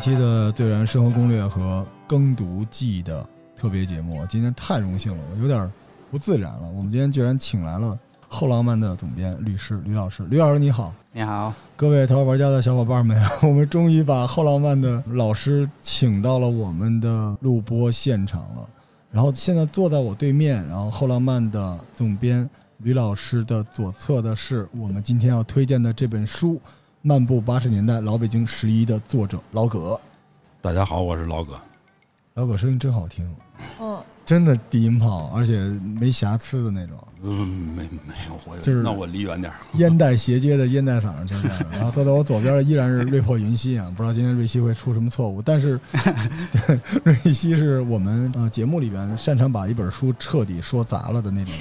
欢迎收听这期的《最燃生活攻略》和耕读记的特别节目。今天太荣幸了，我有点不自然了。我们今天居然请来了后浪漫的总编律师吕老师。吕老师你好，你好，各位淘宝玩家的小伙伴们，我们终于把后浪漫的老师请到了我们的录播现场了。然后现在坐在我对面，然后后浪漫的总编吕老师的左侧的是我们今天要推荐的这本书《漫步八十年代老北京十一》的作者老葛。大家好，我是老葛。老葛声音真好听，嗯，真的低音炮，而且没瑕疵的那种，嗯，没没有，我就是那我离远点儿。烟袋斜街的烟袋嗓儿，真的。然后坐在我左边的依然是瑞破云溪啊，不知道今天瑞希会出什么错误，但是 对瑞希是我们呃节目里边擅长把一本书彻底说砸了的那种，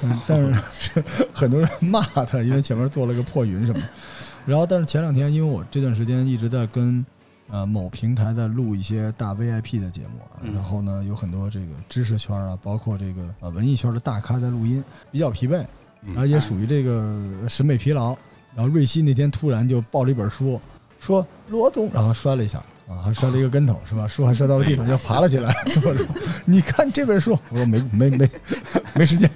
但但是是 很多人骂他，因为前面做了个破云什么。然后，但是前两天，因为我这段时间一直在跟呃某平台在录一些大 VIP 的节目然后呢有很多这个知识圈啊，包括这个呃文艺圈的大咖在录音，比较疲惫，嗯然后也属于这个审美疲劳。然后瑞希那天突然就抱了一本书，说罗总，然后摔了一下啊，还摔了一个跟头是吧？书还摔到了地上，就爬了起来。我 说你看这本书，我说没没没没时间。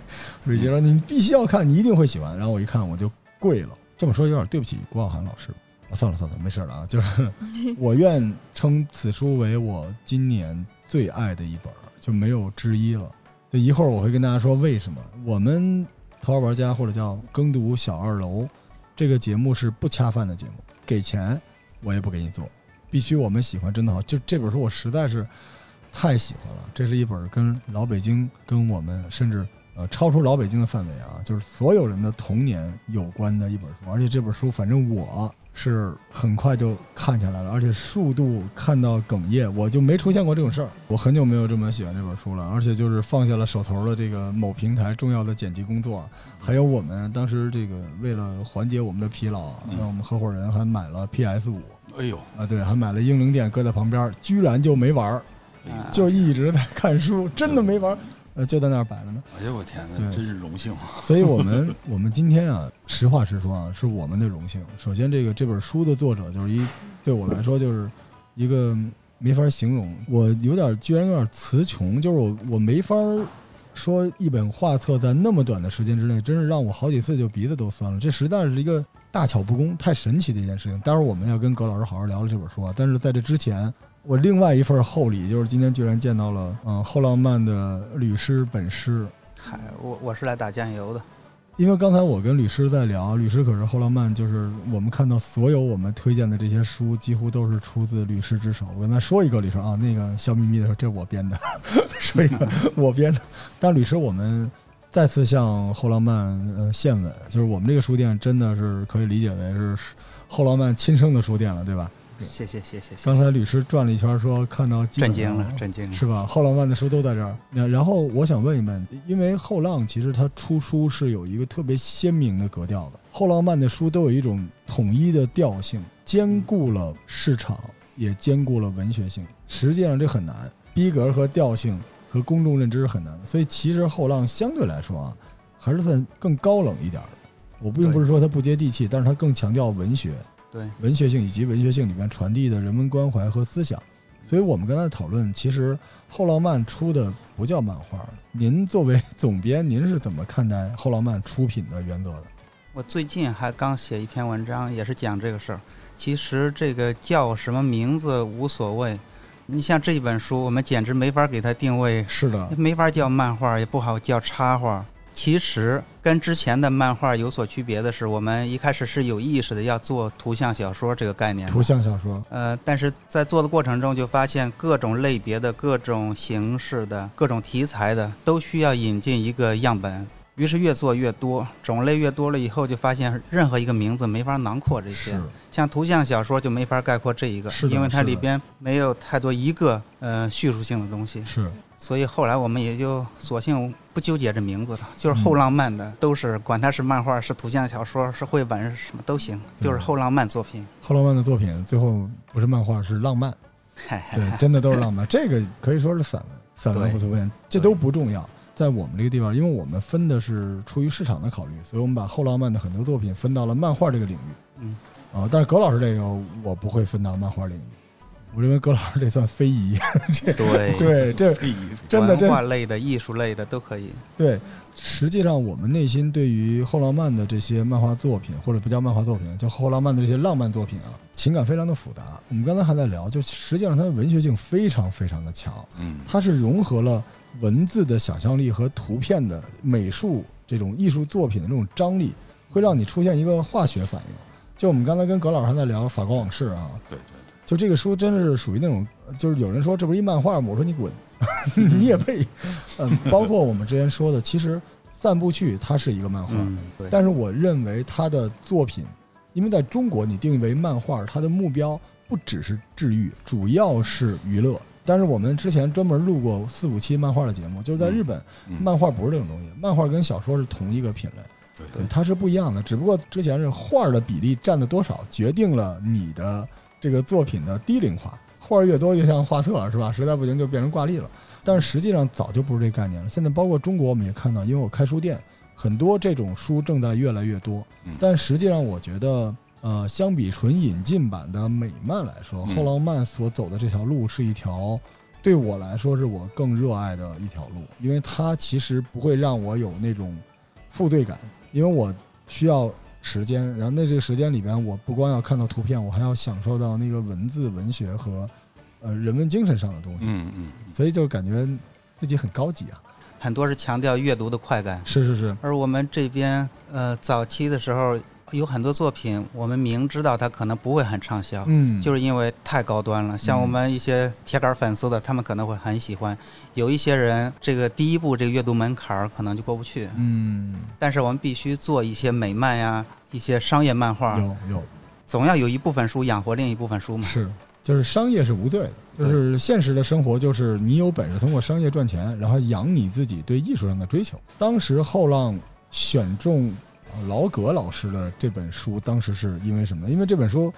瑞希说你必须要看，你一定会喜欢。然后我一看我就跪了。这么说有点对不起郭晓涵老师。啊，算了算了，没事了啊，就是 我愿称此书为我今年最爱的一本，就没有之一了。就一会儿我会跟大家说为什么。我们头号玩家或者叫耕读小二楼这个节目是不恰饭的节目，给钱我也不给你做，必须我们喜欢真的好。就这本书我实在是太喜欢了，这是一本跟老北京、跟我们甚至呃超出老北京的范围啊，就是所有人的童年有关的一本书。而且这本书反正我是很快就看下来了，而且速度看到哽咽，我就没出现过这种事儿。我很久没有这么喜欢这本书了，而且就是放下了手头的这个某平台重要的剪辑工作，还有我们当时这个为了缓解我们的疲劳，嗯让我们合伙人还买了 PS 五哎呦，啊，对，还买了英灵殿搁在旁边，居然就没玩儿，就一直在看书，真的没玩儿，呃，就在那儿摆着呢。哎呦我天对哪，真是荣幸。所以我们我们今天啊，实话实说啊，是我们的荣幸。首先，这个这本书的作者就是一对我来说就是一个没法形容，我有点居然有点词穷，就是我我没法说一本画册在那么短的时间之内，真是让我好几次就鼻子都酸了。这实在是一个大巧不工、太神奇的一件事情。待会儿我们要跟葛老师好好聊聊这本书啊，但是在这之前。我另外一份厚礼就是今天居然见到了，嗯，后浪漫的律师本师，嗨，我我是来打酱油的，因为刚才我跟律师在聊，律师可是后浪漫，就是我们看到所有我们推荐的这些书，几乎都是出自律师之手。我跟他说一个，律师啊，那个笑眯眯的说这是我编的，说一个 我编的。但律师，我们再次向后浪漫呃献吻，就是我们这个书店真的是可以理解为是后浪漫亲生的书店了，对吧？谢谢谢谢谢刚，才律师转了一圈，说看到震惊了震惊了，是吧？后浪漫的书都在这儿。那然后我想问一问，因为后浪其实它出书是有一个特别鲜明的格调的，后浪漫的书都有一种统一的调性，兼顾了市场，也兼顾了文学性。实际上这很难，逼格和调性和公众认知是很难的。所以其实后浪相对来说啊，还是算更高冷一点儿的。我并不是说它不接地气，但是它更强调文学。对，文学性以及文学性里面传递的人文关怀和思想。所以我们刚才讨论，其实后浪漫出的不叫漫画。您作为总编，您是怎么看待后浪漫出品的原则的？我最近还刚写一篇文章，也是讲这个事儿。其实这个叫什么名字无所谓，你像这一本书，我们简直没法给它定位，是的，没法叫漫画，也不好叫插画。其实跟之前的漫画有所区别的是，我们一开始是有意识的要做图像小说这个概念。图像小说，呃，但是在做的过程中就发现各种类别的、各种形式的、各种题材的都需要引进一个样本。于是越做越多，种类越多了以后，就发现任何一个名字没法囊括这些。像图像小说就没法概括这一个因为它里边没有太多一个呃叙述性的东西。是，所以后来我们也就索性不纠结这名字了，就是后浪漫的，都是管它是漫画、是图像小说、是绘本、是什么都行，就是后浪漫作品。后浪漫的作品最后不是漫画，是浪漫，对，真的都是浪漫。这个可以说是散文，散文对无所谓，这都不重要。在我们这个地方，因为我们分的是出于市场的考虑，所以我们把后浪漫的很多作品分到了漫画这个领域。嗯，啊，但是葛老师这个我不会分到漫画领域，我认为葛老师这算非遗，这对对这非遗文真的真化类的、艺术类的都可以。对，实际上我们内心对于后浪漫的这些漫画作品，或者不叫漫画作品，叫后浪漫的这些浪漫作品啊，情感非常的复杂。我们刚才还在聊，就实际上它的文学性非常非常的强，嗯，它是融合了文字的想象力和图片的美术这种艺术作品的这种张力，会让你出现一个化学反应。就我们刚才跟葛老师还在聊《法国往事》啊，对对就这个书真是属于那种，就是有人说这不是一漫画吗？我说你滚，你也配。嗯，包括我们之前说的，其实散步去它是一个漫画。但是我认为他的作品，因为在中国你定义为漫画，它的目标不只是治愈，主要是娱乐。但是我们之前专门录过四五期漫画的节目，就是在日本，嗯漫画不是这种东西，漫画跟小说是同一个品类。对对，它是不一样的，只不过之前是画儿的比例占的多少，决定了你的这个作品的低龄化。画儿越多越像画册，是吧？实在不行就变成挂历了。但是实际上早就不是这概念了。现在包括中国，我们也看到，因为我开书店，很多这种书正在越来越多嗯。但实际上，我觉得，呃，相比纯引进版的美漫来说，嗯后浪漫所走的这条路是一条。对我来说，是我更热爱的一条路，因为它其实不会让我有那种负罪感，因为我需要时间，然后那这个时间里边，我不光要看到图片，我还要享受到那个文字、文学和呃人文精神上的东西，嗯嗯，所以就感觉自己很高级啊。很多是强调阅读的快感，是是是，而我们这边呃早期的时候有很多作品，我们明知道它可能不会很畅销，嗯，就是因为太高端了。像我们一些铁杆粉丝的，他们可能会很喜欢；有一些人，这个第一步这个阅读门槛儿可能就过不去。嗯，但是我们必须做一些美漫呀，一些商业漫画，有有总要有一部分书养活另一部分书嘛。是，就是商业是无罪的，就是现实的生活就是你有本事通过商业赚钱，然后养你自己对艺术上的追求。当时后浪选中呃劳格老师的这本书，当时是因为什么呢？因为这本书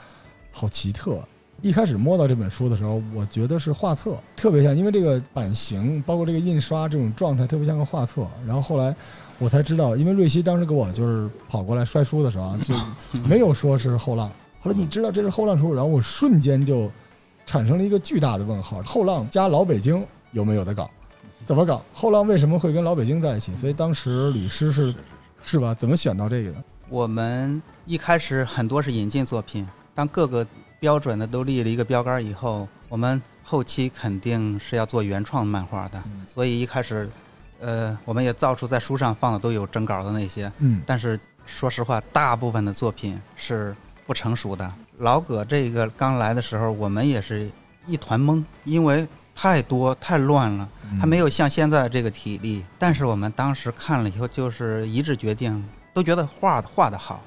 好奇特。一开始摸到这本书的时候，我觉得是画册，特别像，因为这个版型，包括这个印刷这种状态，特别像个画册。然后后来我才知道，因为瑞希当时给我就是跑过来摔书的时候啊，就 没有说是后浪。后来你知道这是后浪书，然后我瞬间就产生了一个巨大的问号：后浪加老北京有没有的搞？怎么搞？后浪为什么会跟老北京在一起？所以当时吕师是是吧？怎么选到这个的？我们一开始很多是引进作品，当各个标准的都立了一个标杆以后，我们后期肯定是要做原创漫画的，嗯所以一开始，呃，我们也造出在书上放的都有征稿的那些，嗯但是说实话，大部分的作品是不成熟的。老葛这个刚来的时候，我们也是一团懵，因为太多太乱了，嗯还没有像现在这个体力。但是我们当时看了以后，就是一致决定，都觉得画画的好，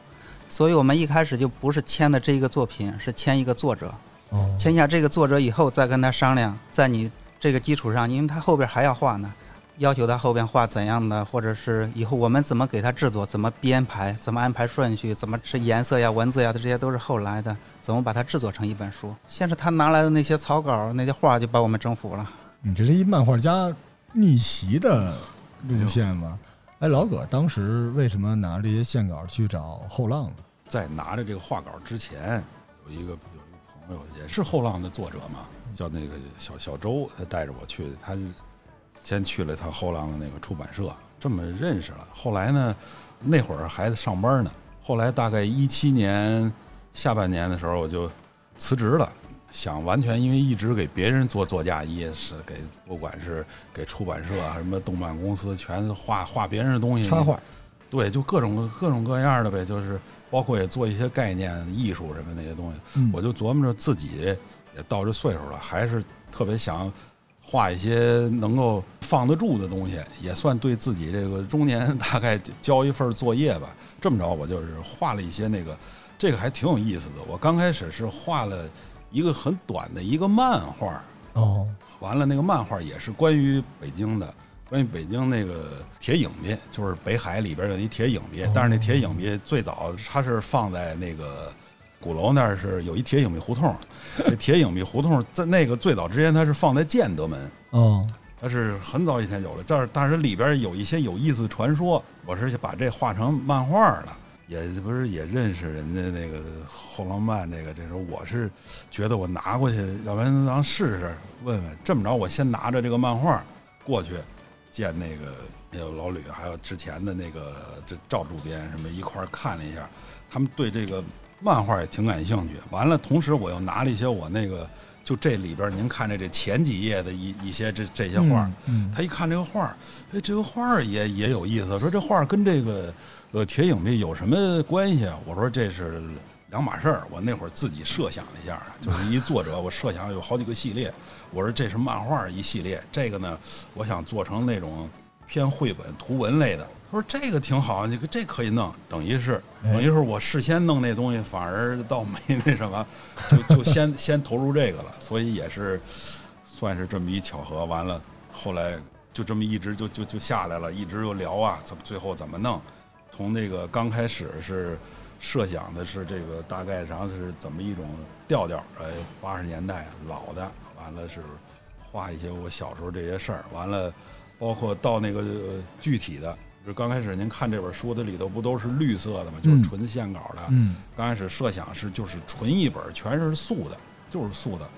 所以我们一开始就不是签的这一个作品，是签一个作者，哦签下这个作者以后再跟他商量，在你这个基础上，因为他后边还要画呢。要求他后边画怎样的，或者是以后我们怎么给他制作，怎么编排，怎么安排顺序，怎么是颜色呀、文字呀，这些都是后来的。怎么把它制作成一本书？先是他拿来的那些草稿、那些画就把我们征服了。你这是一漫画家逆袭的路线吗？哎，老葛当时为什么拿这些线稿去找后浪呢？在拿着这个画稿之前，有一个有一个朋友也是后浪的作者嘛，叫那个小小周，他带着我去的，他是先去了趟后浪的那个出版社，这么认识了。后来呢，那会儿还在上班呢。后来大概一七年下半年的时候，我就辞职了。想完全因为一直给别人做作家，也是给不管是给出版社啊，什么动漫公司，全画画别人的东西，插画，对，就各种各种各样的呗，就是包括也做一些概念艺术什么那些东西。嗯我就琢磨着自己也到这岁数了，还是特别想画一些能够放得住的东西，也算对自己这个中年大概交一份作业吧。这么着，我就是画了一些那个，这个还挺有意思的。我刚开始是画了一个很短的一个漫画，哦，完了，那个漫画也是关于北京的，关于北京那个铁影壁，就是北海里边有一铁影壁，但是那铁影壁最早它是放在那个鼓楼那儿是有一铁影壁胡同，这铁影壁胡同在那个最早之前它是放在建德门。哦，它是很早以前有了，但是但是里边有一些有意思的传说，我是把这画成漫画了。也不是也认识人家那个后浪漫那个，这时候我是觉得我拿过去，要不然咱试试问问。这么着，我先拿着这个漫画过去见那个还有老吕，还有之前的那个这赵主编什么一块儿看了一下，他们对这个漫画也挺感兴趣。完了，同时我又拿了一些我那个就这里边您看着这前几页的一一些这这些画他一看这个画儿，哎，这个画也也有意思，说这画跟这个呃铁影壁有什么关系啊？我说这是两码事儿。我那会儿自己设想了一下，就是一作者，我设想有好几个系列。我说这是漫画一系列，这个呢，我想做成那种偏绘本图文类的。他说这个挺好，你这可以弄，等于是哎等于是我事先弄那东西，反而倒没那什么，就就先 先投入这个了，所以也是算是这么一巧合。完了，后来就这么一直就就就下来了，一直又聊啊，怎么最后怎么弄？从那个刚开始是设想的是这个大概上是怎么一种调调，呃，八十年代老的，完了是画一些我小时候这些事儿，完了包括到那个、呃具体的，就刚开始您看这本书的里头不都是绿色的吗？就是嗯纯线稿的，嗯刚开始设想是就是纯一本，全是素的，就是素的。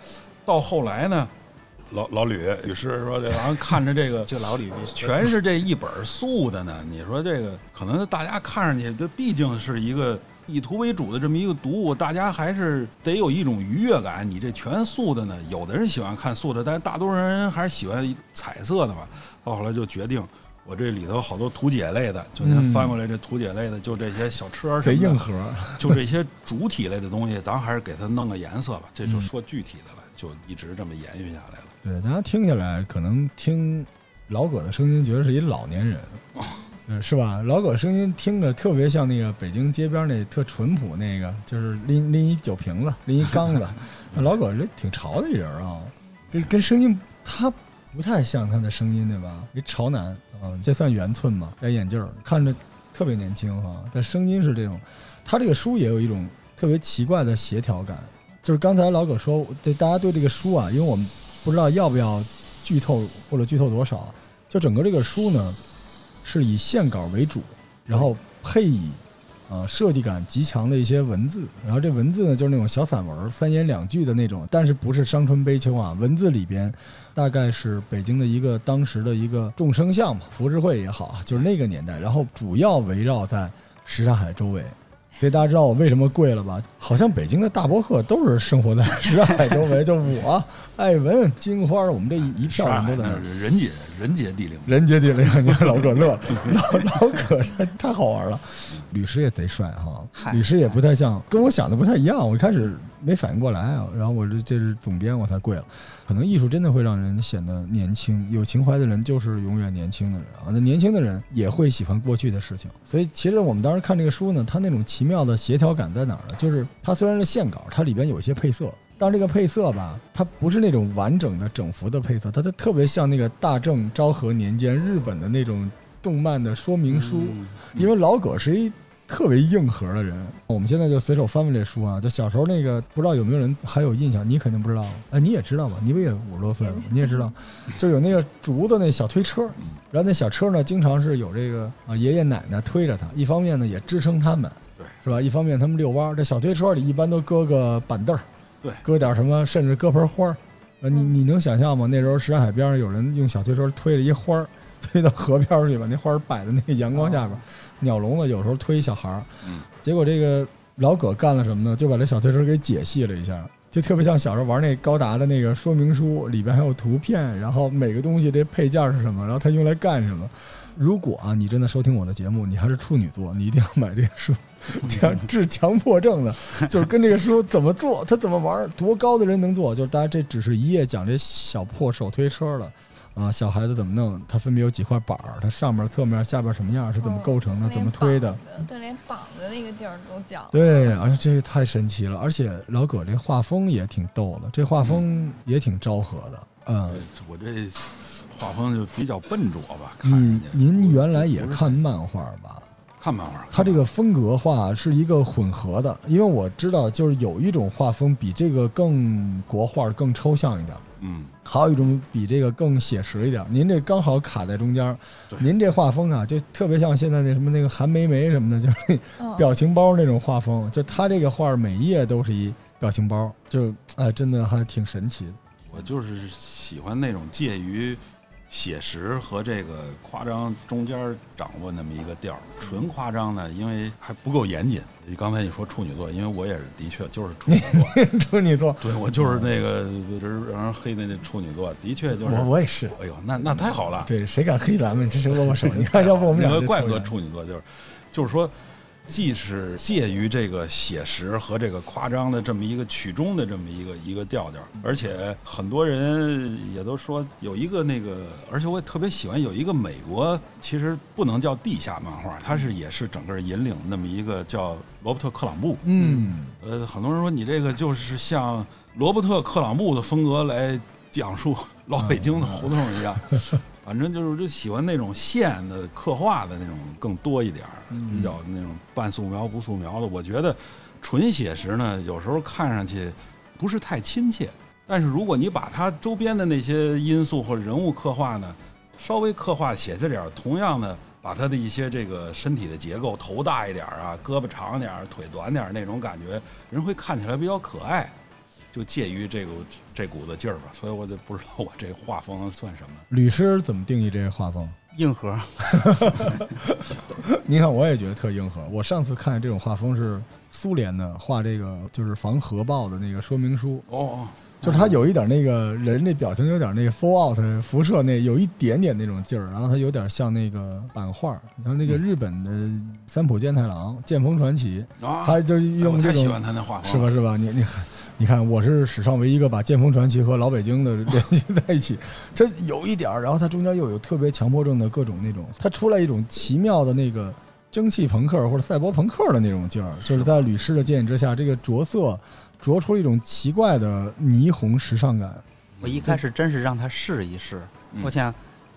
到后来呢，老老吕吕师说这玩意儿看着这个 就老吕全是这一本素的呢，你说这个可能大家看上去，这毕竟是一个以图为主的这么一个读物，大家还是得有一种愉悦感。你这全素的呢，有的人喜欢看素的，但是大多数人还是喜欢彩色的嘛。到后来就决定，我这里头好多图解类的，就您嗯翻过来这图解类的，就这些小车什贼么的硬核，就这些主体类的东西，咱还是给它弄个颜色吧。这就嗯说具体的了，就一直这么延续下来了。对，大家听起来可能听老葛的声音，觉得是一老年人，嗯，是吧？老葛声音听着特别像那个北京街边那特淳朴那个，就是拎拎一酒瓶子，拎一缸子。老葛这挺潮的一人啊，跟跟声音他不太像他的声音，对吧？一潮男啊，这算圆寸吗？戴眼镜儿，看着特别年轻哈，但声音是这种。他这个书也有一种特别奇怪的协调感，就是刚才老葛说，这大家对这个书啊，因为我们不知道要不要剧透或者剧透多少，就整个这个书呢是以线稿为主，然后配以啊、设计感极强的一些文字，然后这文字呢就是那种小散文，三言两句的那种，但是不是伤春悲秋啊，文字里边大概是北京的一个当时的一个众生相吧，浮世绘也好，就是那个年代，然后主要围绕在什刹海周围。所以大家知道我为什么贵了吧？好像北京的大博客都是生活在什刹海周围，就我、艾文、金花，我们这一一票人都在那。人杰人杰地灵。人杰地灵，你看老可乐 了，老老葛太好玩了。律师也贼帅哈，嗨律师也不太像，跟我想的不太一样。我一开始没反应过来啊，然后我这这是总编，我才跪了。可能艺术真的会让人显得年轻，有情怀的人就是永远年轻的人啊。那年轻的人也会喜欢过去的事情，所以其实我们当时看这个书呢，它那种奇妙的协调感在哪儿呢？就是它虽然是线稿，它里边有一些配色。但这个配色吧，它不是那种完整的整幅的配色，它它特别像那个大正昭和年间日本的那种动漫的说明书。因为老葛是一特别硬核的人，我们现在就随手翻翻这书啊，就小时候那个不知道有没有人还有印象，你肯定不知道，哎，你也知道吧？你不也五十多岁了吗？你也知道，就有那个竹子那小推车，然后那小车呢，经常是有这个啊爷爷奶奶推着它，一方面呢也支撑他们，对，是吧？一方面他们遛弯儿，这小推车里一般都搁个板凳儿，对搁点什么，甚至搁盆花儿。呃，你你能想象吗？那时候什刹海边上有人用小推车推着一花儿，推到河边儿去，把那花儿摆在那个阳光下边儿。鸟笼子有时候推一小孩儿，嗯结果这个老葛干了什么呢？就把这小推车给解析了一下，就特别像小时候玩那高达的那个说明书，里边还有图片，然后每个东西这配件是什么，然后它用来干什么。如果啊，你真的收听我的节目，你还是处女座，你一定要买这个书，强治强迫症的，就是跟这个书怎么做，它怎么玩，多高的人能做，就是大家这只是一页讲这小破手推车的。啊，小孩子怎么弄？它分别有几块板儿，它上面、侧面、下边什么样，是怎么构成的，哦怎么推的？对，连绑的那个地儿都讲。对，而且这个太神奇了，而且老葛这画风也挺逗的，这画风也挺昭和的。嗯，我这画风就比较笨拙吧，看人你家。您原来也看漫画吧？看漫画，它这个风格画是一个混合的，因为我知道就是有一种画风比这个更国画、更抽象一点。嗯，还有一种比这个更写实一点，您这刚好卡在中间儿，您这画风啊，就特别像现在那什么那个韩梅梅什么的，就是表情包那种画风，就他这个画每一页都是一表情包，就哎，真的还挺神奇的。我就是喜欢那种介于写实和这个夸张中间掌握那么一个调儿。纯夸张呢，因为还不够严谨。刚才你说处女座，因为我也是的确就是处女座，处女座，对我就是那个人让人黑的那处女座，的确就是。我我也是。哎呦，那那太好了。对，谁敢黑咱们，真是握握手。你看，要不我们两个怪不得处女座就是，就是说，既是介于这个写实和这个夸张的这么一个曲中的这么一个一个调调，而且很多人也都说有一个那个，而且我也特别喜欢有一个美国，其实不能叫地下漫画，它是也是整个引领那么一个叫罗伯特克朗布，嗯，呃，很多人说你这个就是像罗伯特·克朗布的风格来讲述老北京的胡同一样，反正就是就喜欢那种线的刻画的那种更多一点儿，比较那种半素描不素描的。我觉得纯写实呢，有时候看上去不是太亲切，但是如果你把它周边的那些因素或者人物刻画呢，稍微刻画写实点儿，同样的把他的一些这个身体的结构，头大一点儿啊，胳膊长点儿，腿短点儿那种感觉，人会看起来比较可爱，就介于这个这股子劲儿吧。所以我就不知道我这画风算什么。吕师怎么定义这个画风？硬核，你看，我也觉得特硬核。我上次看这种画风是苏联的画这个就是防核爆的那个说明书，哦哦，就是他有一点那个人那表情有点那个 fallout 辐射那有一点点那种劲儿，然后他有点像那个版画，你像那个日本的三浦健太郎《剑锋传奇》，啊，他就哎用这种太喜欢他那画风，是吧？是吧？你你看，你看，我是史上唯一一个把《剑锋传奇》和老北京的联系在一起，这有一点儿，然后它中间又有特别强迫症的各种那种，它出来一种奇妙的那个蒸汽朋克或者赛博朋克的那种劲儿，就是在吕师的建议之下，这个着色着出了一种奇怪的霓虹时尚感。我一开始真是让他试一试，我想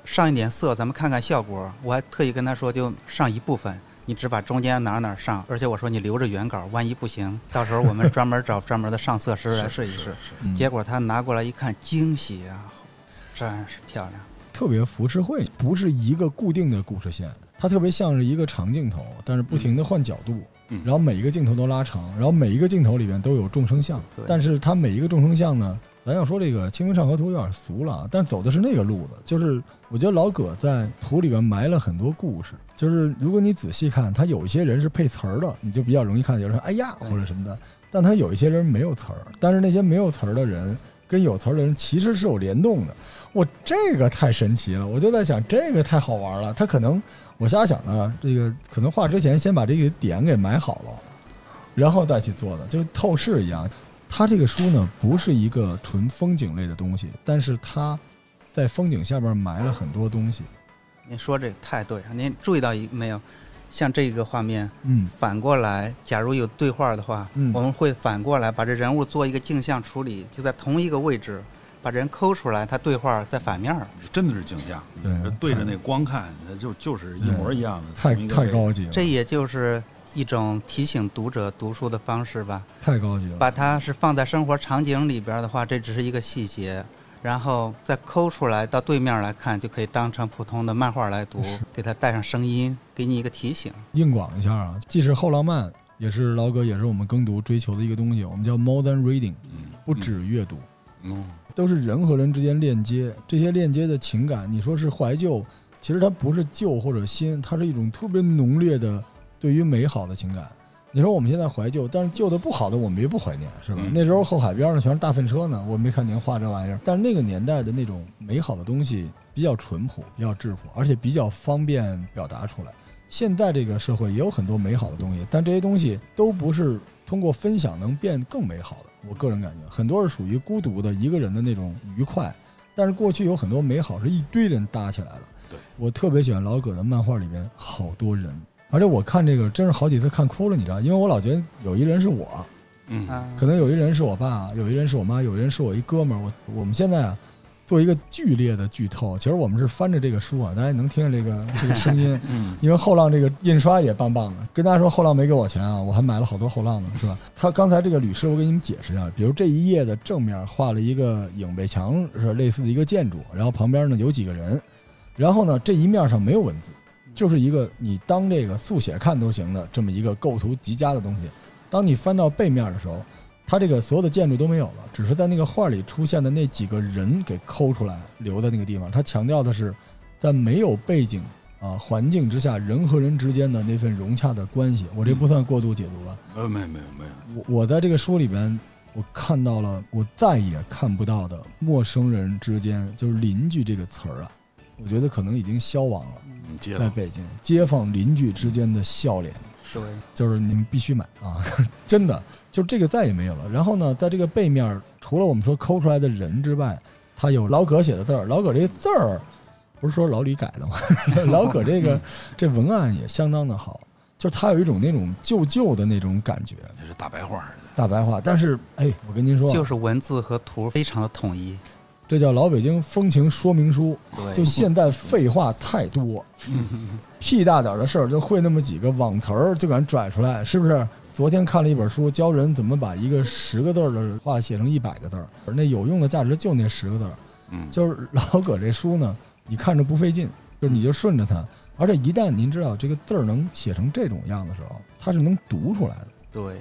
上一点色，咱们看看效果。我还特意跟他说，就上一部分，你只把中间哪哪上，而且我说你留着原稿，万一不行，到时候我们专门找专门的上色师来试一试。结果他拿过来一看，惊喜啊，真是漂亮。特别浮世绘，不是一个固定的故事线，它特别像是一个长镜头，但是不停的换角度，嗯然后每一个镜头都拉长，然后每一个镜头里面都有众生相，但是它每一个众生相呢，咱要说这个《清明上河图》有点俗了啊，但走的是那个路子，就是我觉得老葛在图里边埋了很多故事，就是如果你仔细看，他有一些人是配词儿的，你就比较容易看，有人说哎呀或者什么的，但他有一些人没有词儿，但是那些没有词儿的人。跟有词儿的人其实是有联动的，我这个太神奇了，我就在想这个太好玩了。他可能我瞎想的，这个可能画之前先把这个点给埋好了，然后再去做的，就透视一样。他这个书呢，不是一个纯风景类的东西，但是他在风景下边埋了很多东西。您说这太对了，您注意到一没有？像这个画面嗯，反过来，假如有对话的话，嗯我们会反过来把这人物做一个镜像处理，就在同一个位置，把人抠出来，他对话在反面儿。真的是镜像，对对着那光看，它就就是一模一样的，太太高级了，这也就是一种提醒读者读书的方式吧。太高级了。把它是放在生活场景里边的话，这只是一个细节，然后再抠出来到对面来看，就可以当成普通的漫画来读，给它带上声音，给你一个提醒。硬广一下啊，既是后浪漫，也是老哥，也是我们耕读追求的一个东西，我们叫 modern reading，嗯，不止阅读。嗯，都是人和人之间链接，这些链接的情感，你说是怀旧，其实它不是旧或者新，它是一种特别浓烈的对于美好的情感。你说我们现在怀旧，但是旧的不好的我们也不怀念，是吧？嗯那时候后海边上全是大粪车呢，我没看您画这玩意儿。但是那个年代的那种美好的东西比较淳朴，比较质朴，而且比较方便表达出来。现在这个社会也有很多美好的东西，但这些东西都不是通过分享能变更美好的。我个人感觉，很多是属于孤独的一个人的那种愉快，但是过去有很多美好是一堆人搭起来的。对我特别喜欢老葛的漫画里边好多人，而且我看这个真是好几次看哭了，你知道，因为我老觉得有一人是我，嗯，啊，可能有一人是我爸，有一人是我妈，有一人是我一哥们儿。我我们现在啊，做一个剧烈的剧透。其实我们是翻着这个书啊，大家能听见这个这个声音，嗯，因为后浪这个印刷也棒棒的。跟大家说，后浪没给我钱啊，我还买了好多后浪呢，是吧？他刚才这个吕师我给你们解释一下，比如这一页的正面画了一个影背墙，是类似的一个建筑，然后旁边呢有几个人，然后呢这一面上没有文字，就是一个你当这个速写看都行的这么一个构图极佳的东西。当你翻到背面的时候，它这个所有的建筑都没有了，只是在那个画里出现的那几个人给抠出来留在那个地方。它强调的是，在没有背景啊环境之下，人和人之间的那份融洽的关系。我这不算过度解读吧？呃，没有没有没有，我我在这个书里边，我看到了我再也看不到的陌生人之间，就是邻居这个词儿啊，我觉得可能已经消亡了。在北京，街坊邻居之间的笑脸。对，就是你们必须买啊！真的，就这个再也没有了。然后呢，在这个背面，除了我们说抠出来的人之外，它有老葛写的字儿。老葛这个字儿，不是说老李改的吗？老葛这个这文案也相当的好，就是它有一种那种旧旧的那种感觉，这是大白话儿大白话。但是，哎，我跟您说，就是文字和图非常的统一。这叫老北京风情说明书。就现在废话太多，屁大点的事儿就会那么几个网词儿就敢拽出来，是不是？昨天看了一本书，教人怎么把一个十个字儿的话写成一百个字儿，那有用的价值就那十个字儿。嗯，就是老葛这书呢，你看着不费劲，就是你就顺着它，而且一旦您知道这个字儿能写成这种样的时候，它是能读出来的。对，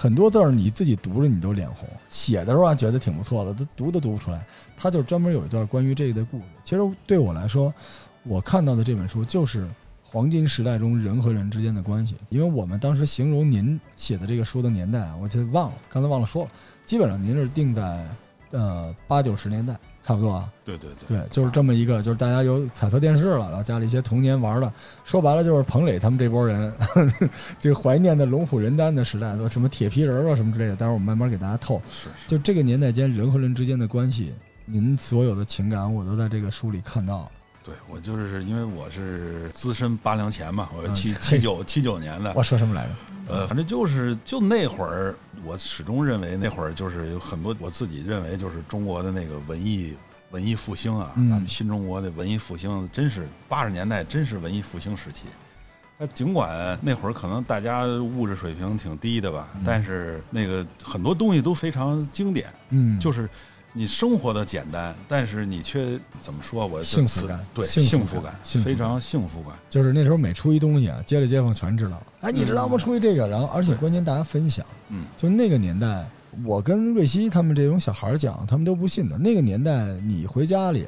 很多字儿你自己读着你都脸红，写的时候啊觉得挺不错的，都读都读不出来。他就专门有一段关于这个的故事。其实对我来说，我看到的这本书就是黄金时代中人和人之间的关系。因为我们当时形容您写的这个书的年代啊，我就忘了，刚才忘了说了，基本上您是定在呃八九十年代。差不多啊，对对对，对，就是这么一个，就是大家有彩色电视了，然后家里一些童年玩的，说白了就是彭磊他们这波人，这个怀念的龙虎人丹的时代，什么铁皮人啊什么之类的。待会儿我慢慢给大家透，是是，就这个年代间人和人之间的关系，您所有的情感我都在这个书里看到了。对我就是因为我是资深八零前嘛，我嗯七嘿七九七九年的，我说什么来着？呃，反正就是就那会儿，我始终认为那会儿就是有很多我自己认为就是中国的那个文艺文艺复兴啊，嗯咱们新中国的文艺复兴真是八十年代真是文艺复兴时期。那尽管那会儿可能大家物质水平挺低的吧，嗯但是那个很多东西都非常经典，嗯，就是你生活的简单，但是你却怎么说？我幸福感对幸福感，幸非常幸福感。就是那时候每出一东西啊，街里街坊全知道。哎，你知道吗？出一这个，然后而且关键大家分享。嗯，就那个年代，我跟瑞希他们这种小孩讲，他们都不信的。那个年代，你回家里，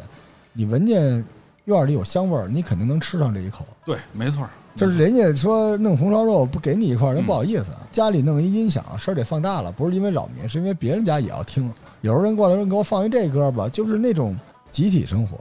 你闻见院里有香味儿，你肯定能吃上这一口。对，没错，就是人家说弄红烧肉不给你一块儿，那嗯不好意思。家里弄一音响，声儿得放大了，不是因为扰民，是因为别人家也要听。有时候人过来说给我放一这歌吧，就是那种集体生活。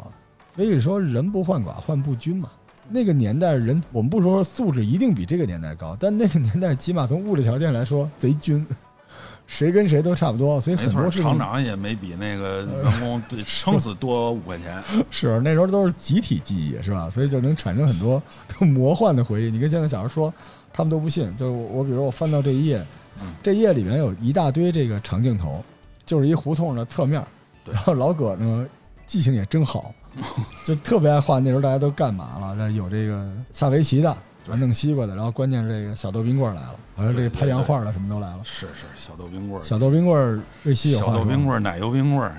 所以说人不患寡，患不均嘛。那个年代人，我们不说素质一定比这个年代高，但那个年代起码从物质条件来说贼均，谁跟谁都差不多。所以很多厂长也没比那个员工对撑死多五块钱。是那时候都是集体记忆，是吧？所以就能产生很多 魔幻的回忆。你跟现在小孩说，他们都不信。就是我，我比如我翻到这一页嗯，这页里面有一大堆这个长镜头，就是一胡同的侧面。然后老葛呢，记性也真好，就特别爱画。那时候大家都干嘛了？这有这个下围棋的，对弄西瓜的，然后关键是这个小豆冰棍来了，好像这拍洋画的什么都来了。是是，小豆冰棍，小豆冰棍儿，瑞希有小豆冰棍，奶油冰棍，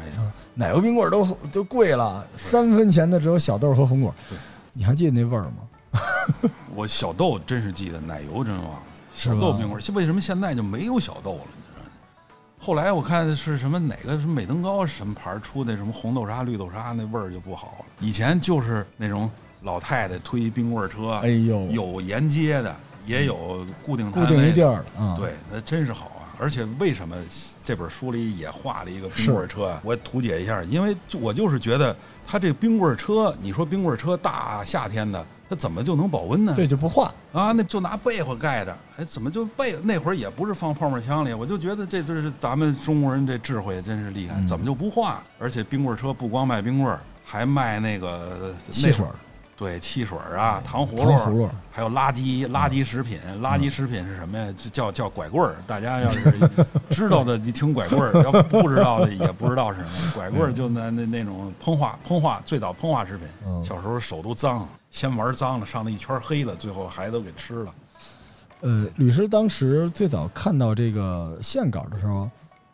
奶油冰棍都都贵了，三分钱的只有小豆和红果对。你还记得那味儿吗？我小豆真是记得，奶油真忘小豆冰棍，为什么现在就没有小豆了？后来我看是什么哪个什么美登高什么牌儿出的什么红豆沙、绿豆沙，那味儿就不好了。以前就是那种老太太推冰棍儿车，哎呦，有沿街的，也有固定固。定一地儿了啊。对，那真是好啊！而且为什么这本书里也画了一个冰棍车啊？我图解一下，因为就我就是觉得它这冰棍车，你说冰棍车大夏天的，它怎么就能保温呢？对，就不化。啊，那就拿被子盖的，哎，怎么就被那会儿也不是放泡沫箱里？我就觉得这就是咱们中国人这智慧真是厉害，嗯怎么就不化？而且冰棍车不光卖冰棍儿，还卖那个汽水儿，对，汽水啊，糖葫芦，葫芦，还有垃圾垃圾食品。垃圾食品是什么呀？就叫叫拐棍儿。大家要是 知道的，你听拐棍儿；要不知道的，也不知道是什么。拐棍儿就那那那种膨化膨化，最早膨化食品。嗯小时候手都脏，先玩脏了，上了一圈黑了，最后孩子都给吃了。呃，吕师当时最早看到这个线稿的时候，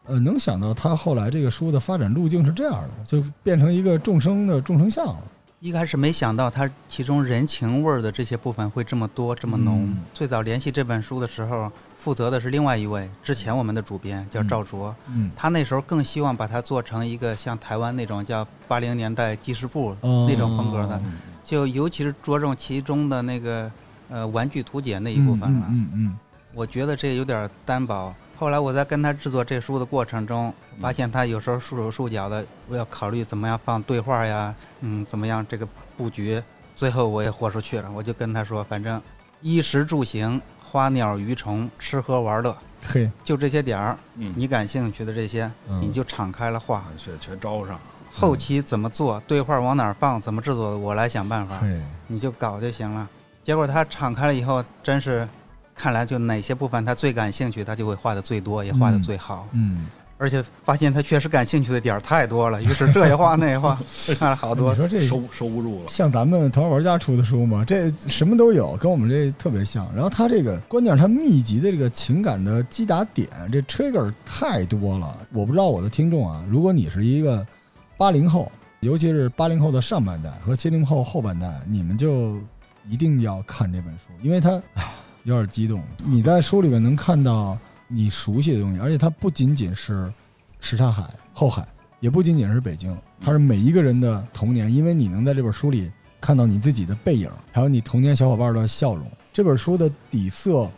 呃，能想到他后来这个书的发展路径是这样的，就变成一个众生的众生相了。一开始没想到它其中人情味儿的这些部分会这么多这么浓。嗯最早联系这本书的时候，负责的是另外一位之前我们的主编叫赵卓，嗯，他那时候更希望把它做成一个像台湾那种叫八零年代记事簿哦那种风格的，嗯就尤其是着重其中的那个呃玩具图解那一部分了。嗯嗯我觉得这有点单薄。后来我在跟他制作这书的过程中，发现他有时候束手束脚的，我要考虑怎么样放对话呀，嗯，怎么样这个布局。最后我也豁出去了，我就跟他说，反正衣食住行、花鸟鱼虫、吃喝玩乐，嗯，嘿，就这些点儿，嗯，你感兴趣的这些，嗯你就敞开了画。全全招上。后期怎么做，对话往哪儿放，怎么制作的，我来想办法，嘿，你就搞就行了。结果他敞开了以后，真是，看来就哪些部分他最感兴趣，他就会画的最多，也画的最好。嗯，而且发现他确实感兴趣的点儿太多了，于是这也画那也画，看了好多你。说这收收不住了。像咱们头号玩家出的书嘛，这什么都有，跟我们这特别像。然后他这个关键是他密集的这个情感的击打点，这 trigger 太多了。我不知道我的听众啊，如果你是一个八零后，尤其是八零后的上半代和七零后后半代，你们就一定要看这本书，因为它唉有点激动。你在书里面能看到你熟悉的东西，而且它不仅仅是什刹海、后海，也不仅仅是北京，它是每一个人的童年，因为你能在这本书里看到你自己的背影，还有你童年小伙伴的笑容。这本书的底色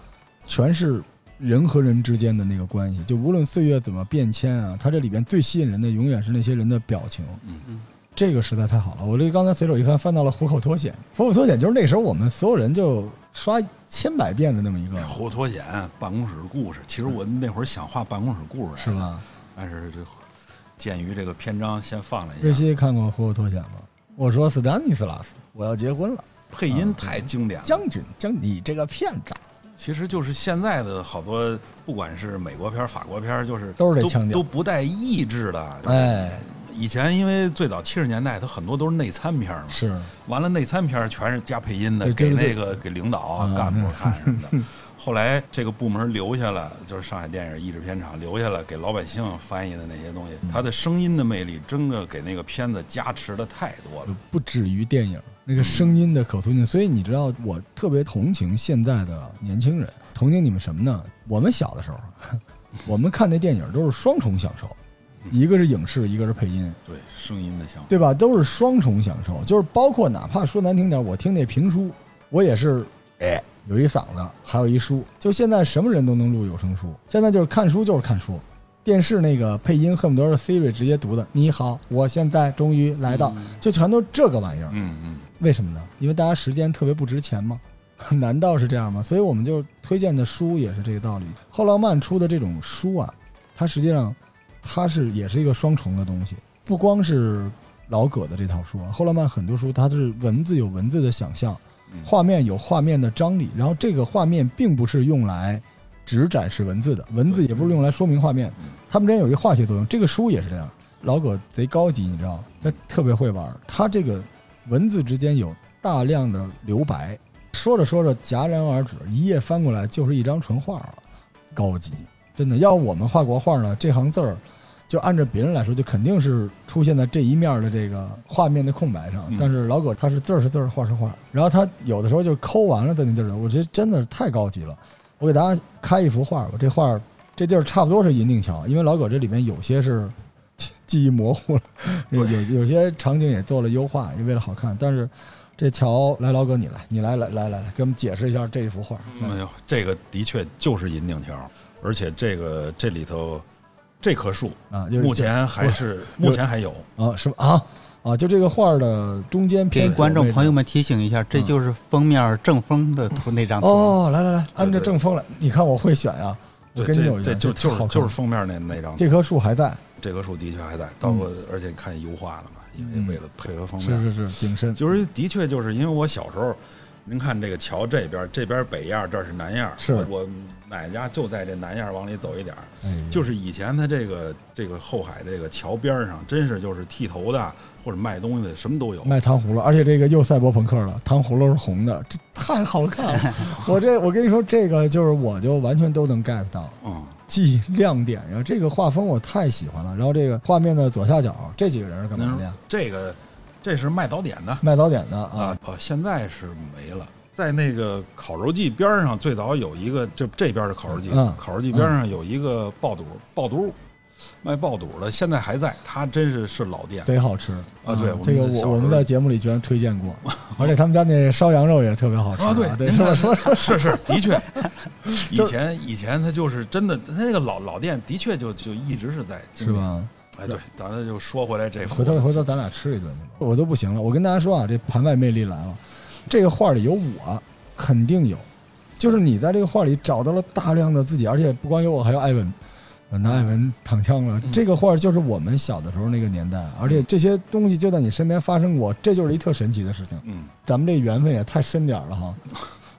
全是人和人之间的那个关系，就无论岁月怎么变迁啊，它这里边最吸引人的永远是那些人的表情。嗯嗯这个实在太好了！我这刚才随手一看，翻到了《虎口脱险》。《虎口脱险》就是那时候我们所有人就刷千百遍的那么一个，活脱险办公室故事，其实我那会儿想画办公室故事，是？吧？但是这鉴于这个篇章，先放了一下。瑞希看过《虎口脱险》吗？我说斯丹尼斯拉斯，我要结婚了，配音太经典了，将军，将你这个骗子，其实就是现在的好多，不管是美国片、法国片，就是都是这腔调都不带意志的。哎，以前因为最早七十年代，它很多都是内参片儿嘛，是。完了内参片儿全是加配音的，给那个给领导啊、嗯干部看什么的。后来这个部门留下了，就是上海电影译制片厂留下了给老百姓翻译的那些东西，嗯。它的声音的魅力真的给那个片子加持的太多了。不止于电影那个声音的可塑性，所以你知道，我特别同情现在的年轻人，同情你们什么呢？我们小的时候，我们看那电影都是双重享受，一个是影视，一个是配音，对声音的享受，对吧？都是双重享受，就是包括哪怕说难听点，我听那评书，我也是，哎，有一嗓子，还有一书。就现在什么人都能录有声书，现在就是看书就是看书，电视那个配音恨不得是 Siri 直接读的。你好，我现在终于来到，就全都这个玩意儿。嗯嗯，为什么呢？因为大家时间特别不值钱吗？难道是这样吗？所以我们就推荐的书也是这个道理。后浪漫出的这种书啊，它实际上它是也是一个双重的东西，不光是老葛的这套书啊，后浪漫很多书它是文字有文字的想象，嗯。画面有画面的张力，然后这个画面并不是用来只展示文字的，文字也不是用来说明画面嗯，它们之间有一个化学作用。这个书也是这样，老葛贼高级，你知道，他特别会玩，他这个文字之间有大量的留白，说着说着戛然而止，一页翻过来就是一张纯画了，高级，真的。要我们画国画呢，这行字儿。就按照别人来说，就肯定是出现在这一面的这个画面的空白上嗯。但是老葛他是字儿是字儿，画是画，然后他有的时候就是抠完了在那地儿，我觉得真的是太高级了。我给大家开一幅画吧，这画这地儿差不多是银锭桥，因为老葛这里面有些是记记忆模糊了，有有有些场景也做了优化，也为了好看。但是这桥，来老葛你来，你来来来来来，给我们解释一下这一幅画。没有，这个的确就是银锭条，而且这个这里头这棵树啊，就是目前还是目前还有，啊是吧？啊啊，就这个画的中间偏给观众朋友们。提醒一下，这就是封面正风的图那张图。哦，来来来，按着正风来，你看我会选呀、我对，跟你有一，这这就就是就是封面那那张图，这棵树还在，这棵树的确还在，到过而且看油画了嘛，因为嗯为了配合封面，是是是，景深，就是的确就是因为我小时候，您看这个桥这边，这边北沿儿，这是南沿儿，是我我奶奶家就在这南沿儿往里走一点儿，哎，就是以前它这个这个后海这个桥边儿上，真是就是剃头的或者卖东西的什么都有。卖糖葫芦，而且这个又赛博朋克了，糖葫芦是红的，这太好看了。我这我跟你说，这个就是我就完全都能 get 到，嗯，既亮点，然后这个画风我太喜欢了。然后这个画面的左下角这几个人是干嘛的呀？这个这是卖早点的卖早点的啊啊，哦，现在是没了。在那个烤肉季边儿上，最早有一个，这这边是烤肉季，嗯烤肉季边上有一个爆肚，爆肚卖爆肚的，现在还在，他真是是老店。贼好吃啊对这个我我们在节目里居然推荐过，而且他们家那烧羊肉也特别好吃啊，对对，是吧？是？是是，的确，以前以前他就是真的，他那个老老店的确就就一直是在？是吧？哎，对，咱们就说回来这回头回头咱俩吃一顿去吧，我都不行了。我跟大家说啊，这盘外魅力来了，这个画里有我，肯定有，就是你在这个画里找到了大量的自己，而且不光有我，还有艾文。呃拿艾文躺枪了，嗯这个画就是我们小的时候那个年代，而且这些东西就在你身边发生过，这就是一特神奇的事情。嗯咱们这缘分也太深点儿了哈。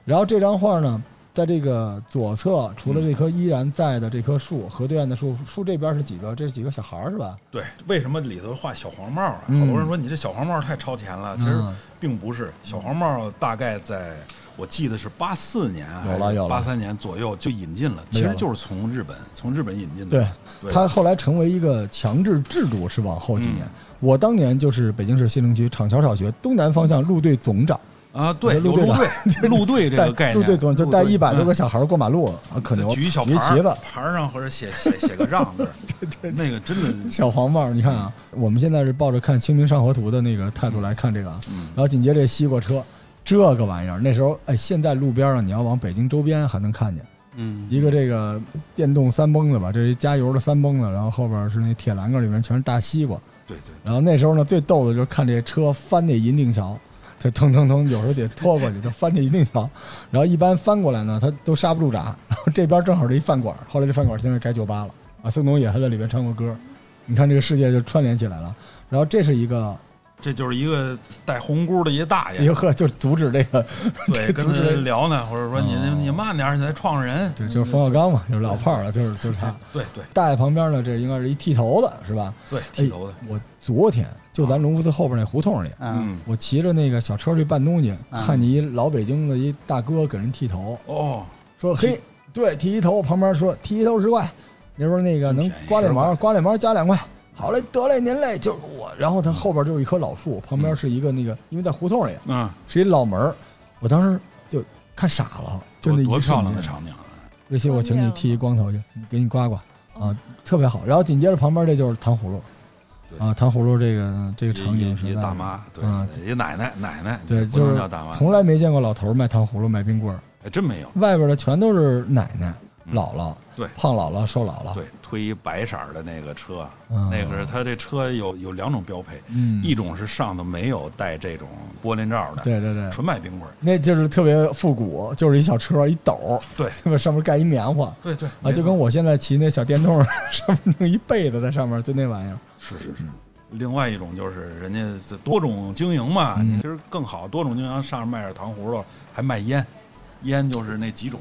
然后这张画呢，在这个左侧，除了这棵依然在的这棵树，河对岸的树，树这边是几个？这是几个小孩儿是吧？对，为什么里头画小黄帽啊？嗯好多人说你这小黄帽太超前了，其实嗯并不是。小黄帽大概在我记得是八四年有了有了八三年左右就引进了，其实就是从日本从日本引进的。对，对它后来成为一个强制制度，是往后几年。嗯我当年就是北京市西城区厂桥小学东南方向路队总长，啊，对，路队，路队这个概念，路队总就带一百多个嗯小孩过马路，啊，可牛，举一小牌旗子，牌上或者写写写个让字，对对，那个真的，小黄帽。你看啊，我们现在是抱着看《清明上河图》的那个态度来看这个然后紧接着西瓜车，这个玩意儿，那时候哎，现在路边上你要往北京周边还能看见嗯，一个这个电动三蹦子吧，这是加油的三蹦子，然后后边是那铁栏杆里面全是大西瓜。对对，然后那时候呢，最逗的就是看这车翻那银锭桥，就腾腾腾，有时候得拖过去，就翻去一定强。然后一般翻过来呢，他都刹不住闸。然后这边正好是一饭馆，后来这饭馆现在改酒吧了啊。孙东也还在里边唱过歌，你看这个世界就串联起来了。然后这是一个这就是一个戴红箍的一大爷。一，个就是阻止这个，对，跟他聊呢，或者说你哦。你你慢点，你在撞上人，对，就是冯小刚嘛，就是老炮儿了，就是就是他。对 对。大爷旁边呢，这应该是一剃头的，是吧？对，剃头的，我昨天就咱隆福寺后边那胡同里，嗯，我骑着那个小车去办东西，嗯看见一老北京的一大哥给人剃头，哦，说嘿，对，剃一头，旁边说剃一头十块，那时候那个能刮脸毛，刮脸毛加两块，好嘞，得嘞，您嘞，就是我。然后他后边就是一棵老树，旁边是一个那个，因为在胡同里嗯，是一老门儿我当时就看傻了，就那多漂亮的。场景啊！瑞希，我请你剃一光头去，给你刮刮啊，特别好。然后紧接着旁边这就是糖葫芦啊，糖葫芦这个这个场景一一大妈，对嗯，一奶奶奶奶，对，就是从来没见过老头卖糖葫芦、卖冰棍儿，还真没有，外边的全都是奶奶、嗯姥姥，对。胖姥姥、瘦姥姥，对，推一白色儿的那个车，嗯。那个是它这车有有两种标配，嗯，一种是上头没有带这种玻璃罩的，对对对，纯卖冰棍儿，那就是特别复古，就是一小车一斗，对。那么上面盖一棉花对对啊，就跟我现在骑那小电动 上面弄一被子在上面，就那玩意儿。是是是。另外一种就是人家这多种经营嘛，嗯。你其实更好，多种经营上面卖点糖葫芦，还卖烟，烟就是那几种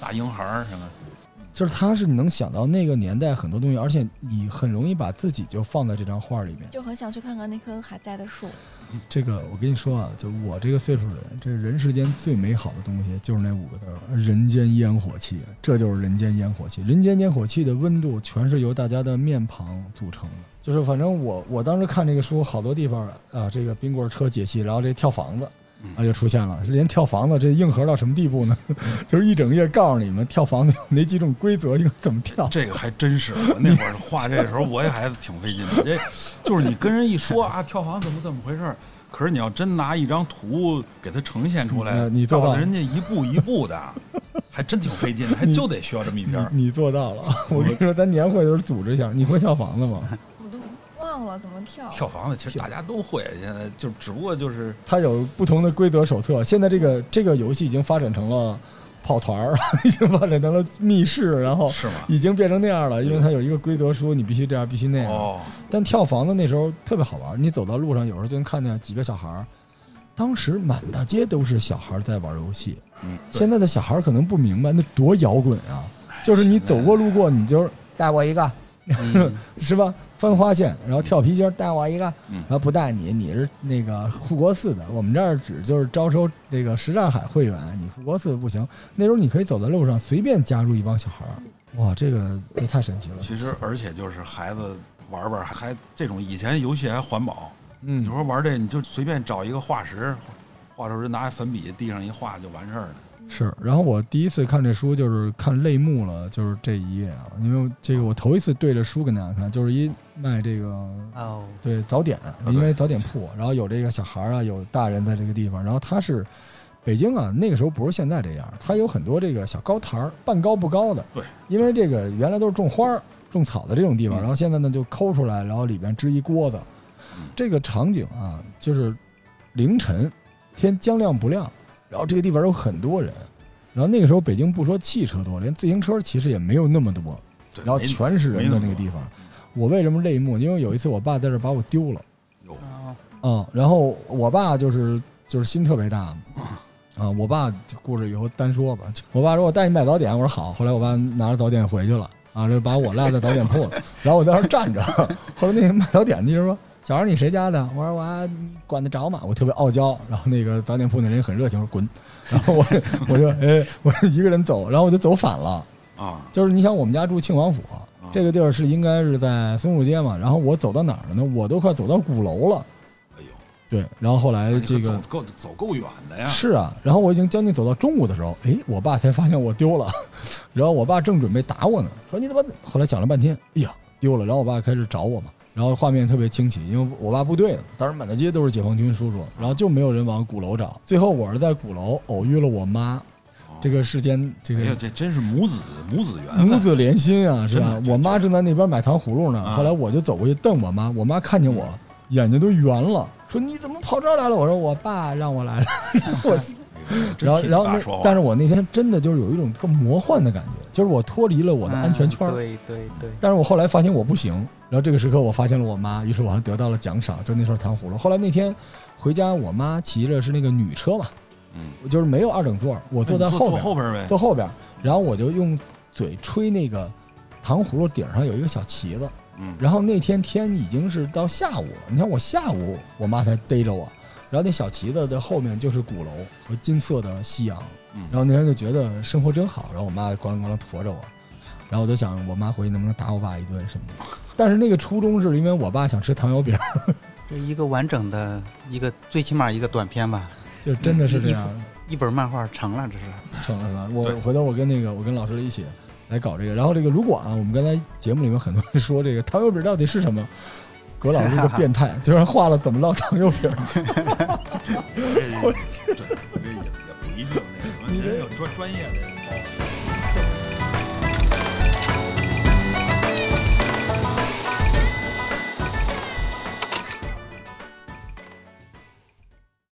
大婴孩儿什么，就是他是你能想到那个年代很多东西，而且你很容易把自己就放在这张画里面。就很想去看看那棵还在的树。这个我跟你说啊，就我这个岁数的人，这人世间最美好的东西就是那五个字儿：人间烟火气。这就是人间烟火气。人间烟火气的温度全是由大家的面庞组成的。就是反正我我当时看这个书，好多地方啊，这个冰棍车解析，然后这跳房子。啊，就出现了，连跳房子这硬核到什么地步呢？就是一整页告诉你们跳房子有哪几种规则，应该怎么跳。这个还真是，我那会儿画这时候我也还挺费劲的。这就是你跟人一说啊，跳房怎么怎么回事，可是你要真拿一张图给它呈现出来，呃你做到人家一步一步的，还真挺费劲的，还就得需要这么一篇。你你做到了，我跟你说，咱年会的时候组织一下。你会跳房子吗？我都忘了怎么跳。跳房子其实大家都会，现在就只不过就是它有不同的规则手册。现在这个这个游戏已经发展成了跑团儿，已经发展成了密室，然后是吗？已经变成那样了，因为它有一个规则说你必须这样，必须那样。哦，但跳房子那时候特别好玩，你走到路上有时候就能看见几个小孩儿，当时满大街都是小孩在玩游戏。嗯，现在的小孩儿可能不明白那多摇滚啊，就是你走过路过，你就带我一个，嗯是吧？翻花线，然后跳皮筋儿，带我一个，嗯然后不带你，你是那个护国寺的，我们这儿只就是招收这个什刹海会员，你护国寺不行。那时候你可以走在路上随便加入一帮小孩儿，哇，这个这太神奇了。其实而且就是孩子玩玩还这种以前游戏还环保，嗯你说玩这你就随便找一个化石，画出人拿粉笔地上一画就完事儿了。是，然后我第一次看这书就是看泪目了，就是这一页啊，因为这个我头一次对着书跟大家看，就是一卖这个哦，对早点，因为早点铺，然后有这个小孩儿啊，有大人在这个地方，然后他是北京啊，那个时候不是现在这样，它有很多这个小高台儿，半高不高的，对，因为这个原来都是种花儿、种草的这种地方，嗯然后现在呢就抠出来，然后里边支一锅子。嗯，这个场景啊，就是凌晨天将亮不亮，然后这个地方有很多人。然后那个时候北京不说汽车多，连自行车其实也没有那么多，然后全是人的那个地方。我为什么泪目？因为有一次我爸在这把我丢了，嗯，然后我爸就是就是心特别大嘛，啊，我爸这故事以后单说吧。我爸说我带你买早点，我说好。后来我爸拿着早点回去了，啊，就把我落在早点铺了，然后我在那儿站着。后来那个卖早点的就说：“小孩，你谁家的？”我说：“我管得着吗？”我特别傲娇。然后那个早点铺那人很热情，说：“滚。”然后我我就哎，我就一个人走，然后我就走反了。啊，就是你想，我们家住庆王府，这个地儿是应该是在松树街嘛，然后我走到哪儿了呢？我都快走到鼓楼了。哎呦，对，然后后来这个走够走够远的呀。是啊，然后我已经将近走到中午的时候，哎，我爸才发现我丢了，然后我爸正准备打我呢，说你怎么？后来想了半天，哎呀，丢了，然后我爸开始找我嘛，然后画面特别清奇，因为我爸部队的，当时满大街都是解放军叔叔，然后就没有人往鼓楼找，最后我是在鼓楼偶遇了我妈，哦这个世间这个哎呦，这真是母子母子缘分。母子连心啊，是吧真的？我妈正在那边买糖葫芦呢，啊后来我就走过去瞪我妈，我妈看见我眼睛都圆了，说你怎么跑这儿来了？我说我爸让我来的，我。哎呦真替你然后然后那话，但是我那天真的就是有一种特魔幻的感觉，就是我脱离了我的安全圈儿。嗯对对对，但是我后来发现我不行，然后这个时刻我发现了我妈，于是我还得到了奖赏，就那串糖葫芦。后来那天回家，我妈骑着是那个女车嘛，嗯，就是没有二等座，我坐在那你坐后边，后边呗。坐后边，然后我就用嘴吹那个糖葫芦顶上有一个小旗子，嗯，然后那天天已经是到下午了，你看我下午我妈才逮着我，然后那小旗子的后面就是鼓楼和金色的夕阳，嗯然后那天就觉得生活真好，然后我妈咣啷咣啷驮着我，然后我就想我妈回去能不能打我爸一顿什么的，但是那个初衷是因为我爸想吃糖油饼，这一个完整的一个最起码一个短片吧，就真的是这样一本漫画成了，这是。成了是吧？我回头我跟那个我跟老师一起来搞这个，然后这个如果啊，我们刚才节目里面很多人说这个糖油饼到底是什么？葛老师是个变态，居然画了怎么烙糖油饼。我人有专专业的。